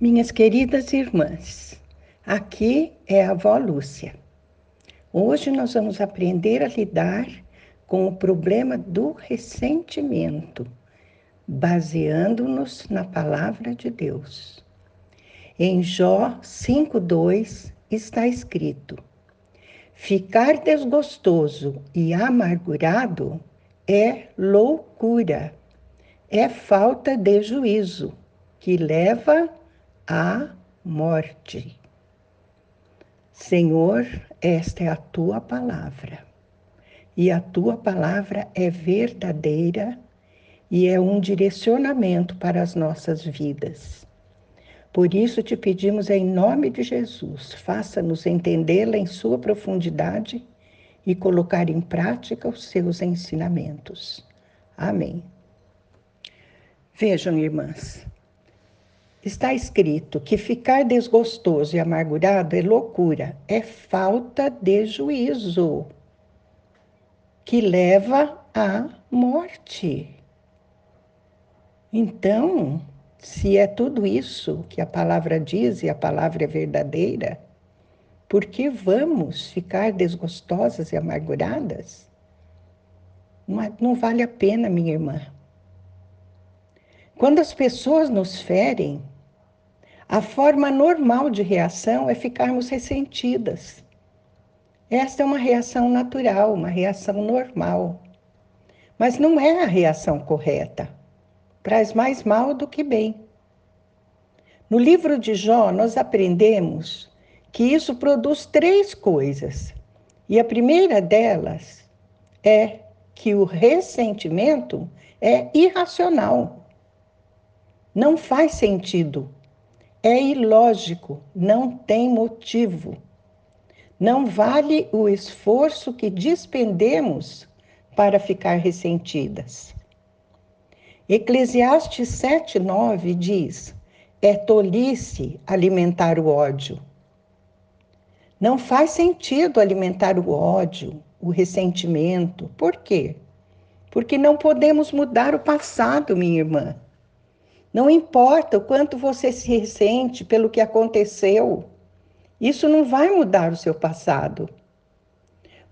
Minhas queridas irmãs, aqui é a avó Lúcia. Hoje nós vamos aprender a lidar com o problema do ressentimento, baseando-nos na palavra de Deus. Em Jó 5:2 está escrito: Ficar desgostoso e amargurado é loucura, é falta de juízo que leva à morte. Senhor, esta é a tua palavra. E a tua palavra é verdadeira e é um direcionamento para as nossas vidas. Por isso te pedimos em nome de Jesus, faça-nos entendê-la em sua profundidade e colocar em prática os seus ensinamentos. Amém. Vejam, irmãs, Está escrito que ficar desgostoso e amargurado é loucura, é falta de juízo, que leva à morte. Então, se é tudo isso que a palavra diz e a palavra é verdadeira, por que vamos ficar desgostosas e amarguradas? Não, vale a pena, minha irmã. Quando as pessoas nos ferem, a forma normal de reação é ficarmos ressentidas. Esta é uma reação natural, uma reação normal. Mas não é a reação correta. Traz mais mal do que bem. No livro de Jó, nós aprendemos que isso produz três coisas. E a primeira delas é que o ressentimento é irracional. Não faz sentido é ilógico, não tem motivo. Não vale o esforço que despendemos para ficar ressentidas. Eclesiastes 7:9 diz: É tolice alimentar o ódio. Não faz sentido alimentar o ódio, o ressentimento. Por quê? Porque não podemos mudar o passado, minha irmã. Não importa o quanto você se ressente pelo que aconteceu, isso não vai mudar o seu passado.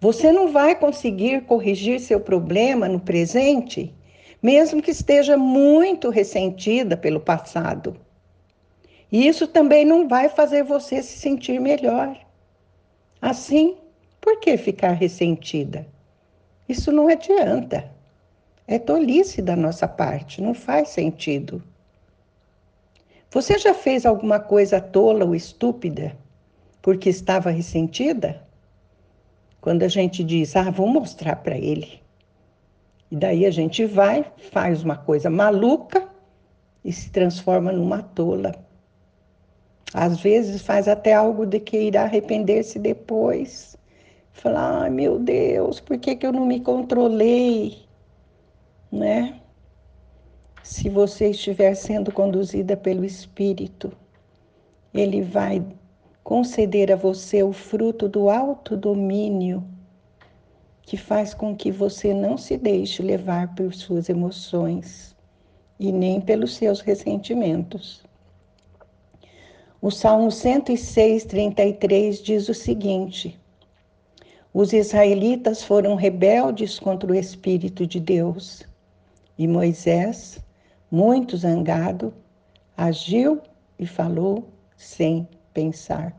Você não vai conseguir corrigir seu problema no presente, mesmo que esteja muito ressentida pelo passado. E isso também não vai fazer você se sentir melhor. Assim, por que ficar ressentida? Isso não adianta. É tolice da nossa parte, não faz sentido. Você já fez alguma coisa tola ou estúpida porque estava ressentida? Quando a gente diz, ah, vou mostrar para ele. E daí a gente vai, faz uma coisa maluca e se transforma numa tola. Às vezes faz até algo de que irá arrepender-se depois. Falar, ai meu Deus, por que, que eu não me controlei? Né? Se você estiver sendo conduzida pelo Espírito, ele vai conceder a você o fruto do alto domínio que faz com que você não se deixe levar por suas emoções e nem pelos seus ressentimentos. O Salmo 106, 33 diz o seguinte: Os israelitas foram rebeldes contra o Espírito de Deus, e Moisés muito zangado, agiu e falou sem pensar.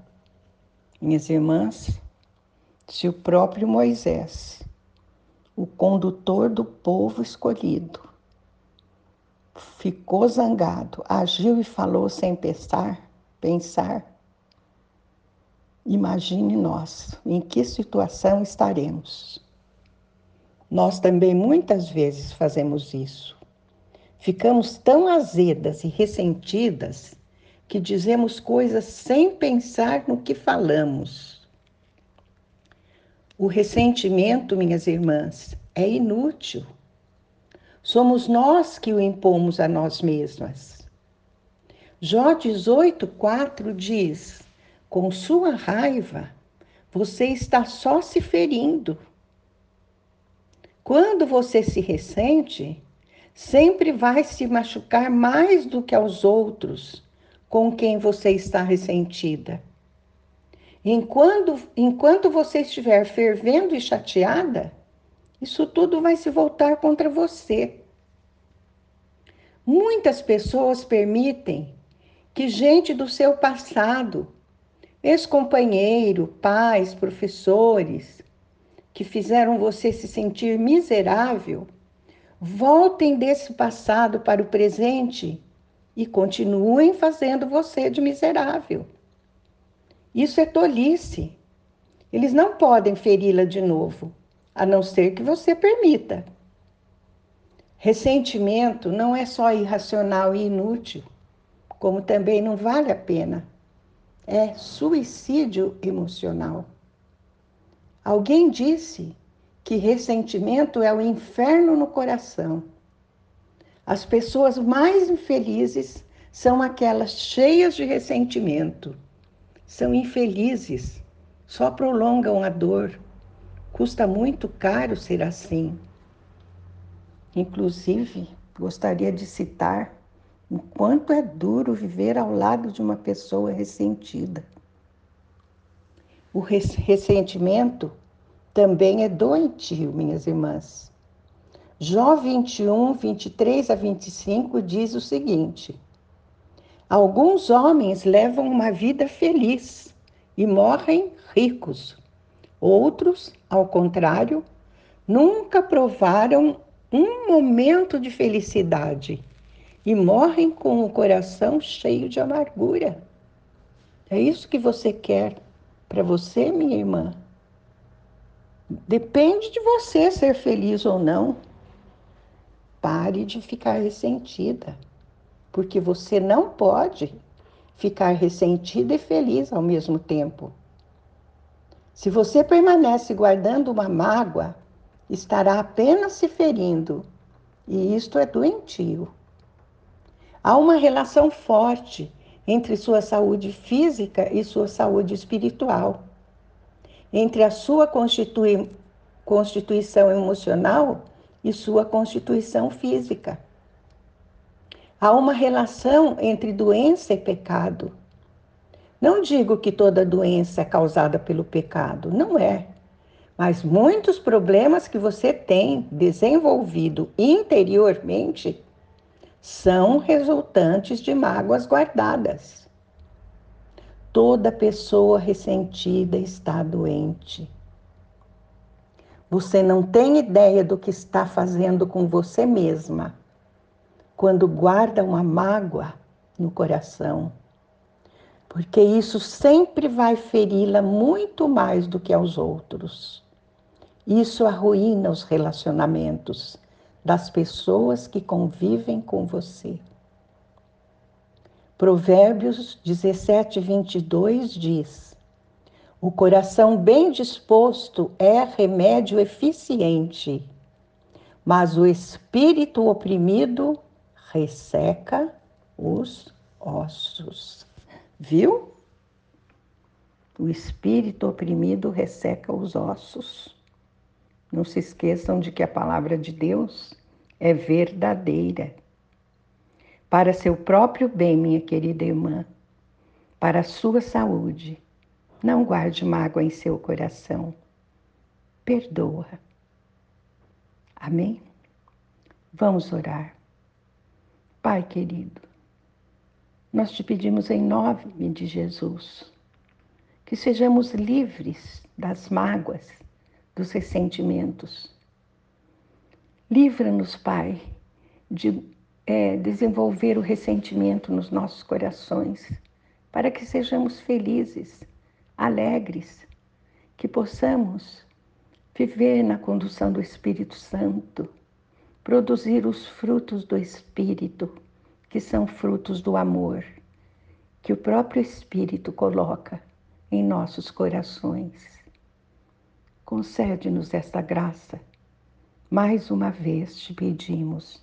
Minhas irmãs, se o próprio Moisés, o condutor do povo escolhido, ficou zangado, agiu e falou sem pensar, pensar, imagine nós em que situação estaremos. Nós também muitas vezes fazemos isso. Ficamos tão azedas e ressentidas que dizemos coisas sem pensar no que falamos. O ressentimento, minhas irmãs, é inútil. Somos nós que o impomos a nós mesmas. Jó 18,4 diz: com sua raiva, você está só se ferindo. Quando você se ressente, sempre vai se machucar mais do que aos outros com quem você está ressentida. Enquanto, enquanto você estiver fervendo e chateada, isso tudo vai se voltar contra você. Muitas pessoas permitem que gente do seu passado, ex-companheiro, pais, professores, que fizeram você se sentir miserável, voltem desse passado para o presente e continuem fazendo você de miserável. Isso é tolice. Eles não podem feri-la de novo, a não ser que você permita. Ressentimento não é só irracional e inútil, como também não vale a pena. É suicídio emocional. Alguém disse que ressentimento é o inferno no coração. As pessoas mais infelizes são aquelas cheias de ressentimento. São infelizes, só prolongam a dor. Custa muito caro ser assim. Inclusive, gostaria de citar o quanto é duro viver ao lado de uma pessoa ressentida. O ressentimento também é doentio, minhas irmãs. Jó 21, 23 a 25 diz o seguinte: Alguns homens levam uma vida feliz e morrem ricos. Outros, ao contrário, nunca provaram um momento de felicidade e morrem com o coração cheio de amargura. É isso que você quer para você, minha irmã? Depende de você ser feliz ou não. Pare de ficar ressentida, porque você não pode ficar ressentida e feliz ao mesmo tempo. Se você permanece guardando uma mágoa, estará apenas se ferindo, e isto é doentio. Há uma relação forte entre sua saúde física e sua saúde espiritual entre a sua constitui constituição emocional e sua constituição física. Há uma relação entre doença e pecado. Não digo que toda doença é causada pelo pecado, não é. Mas muitos problemas que você tem desenvolvido interiormente são resultantes de mágoas guardadas. Toda pessoa ressentida está doente. Você não tem ideia do que está fazendo com você mesma quando guarda uma mágoa no coração, porque isso sempre vai feri-la muito mais do que aos outros. Isso arruína os relacionamentos das pessoas que convivem com você. Provérbios 17, 22 diz: O coração bem disposto é remédio eficiente, mas o espírito oprimido resseca os ossos. Viu? O espírito oprimido resseca os ossos. Não se esqueçam de que a palavra de Deus é verdadeira para seu próprio bem, minha querida irmã, para a sua saúde. Não guarde mágoa em seu coração. Perdoa. Amém? Vamos orar. Pai querido, nós te pedimos em nome de Jesus que sejamos livres das mágoas, dos ressentimentos. Livra-nos, Pai, de é, desenvolver o ressentimento nos nossos corações, para que sejamos felizes, alegres, que possamos viver na condução do Espírito Santo, produzir os frutos do Espírito, que são frutos do amor, que o próprio Espírito coloca em nossos corações. Concede-nos esta graça. Mais uma vez te pedimos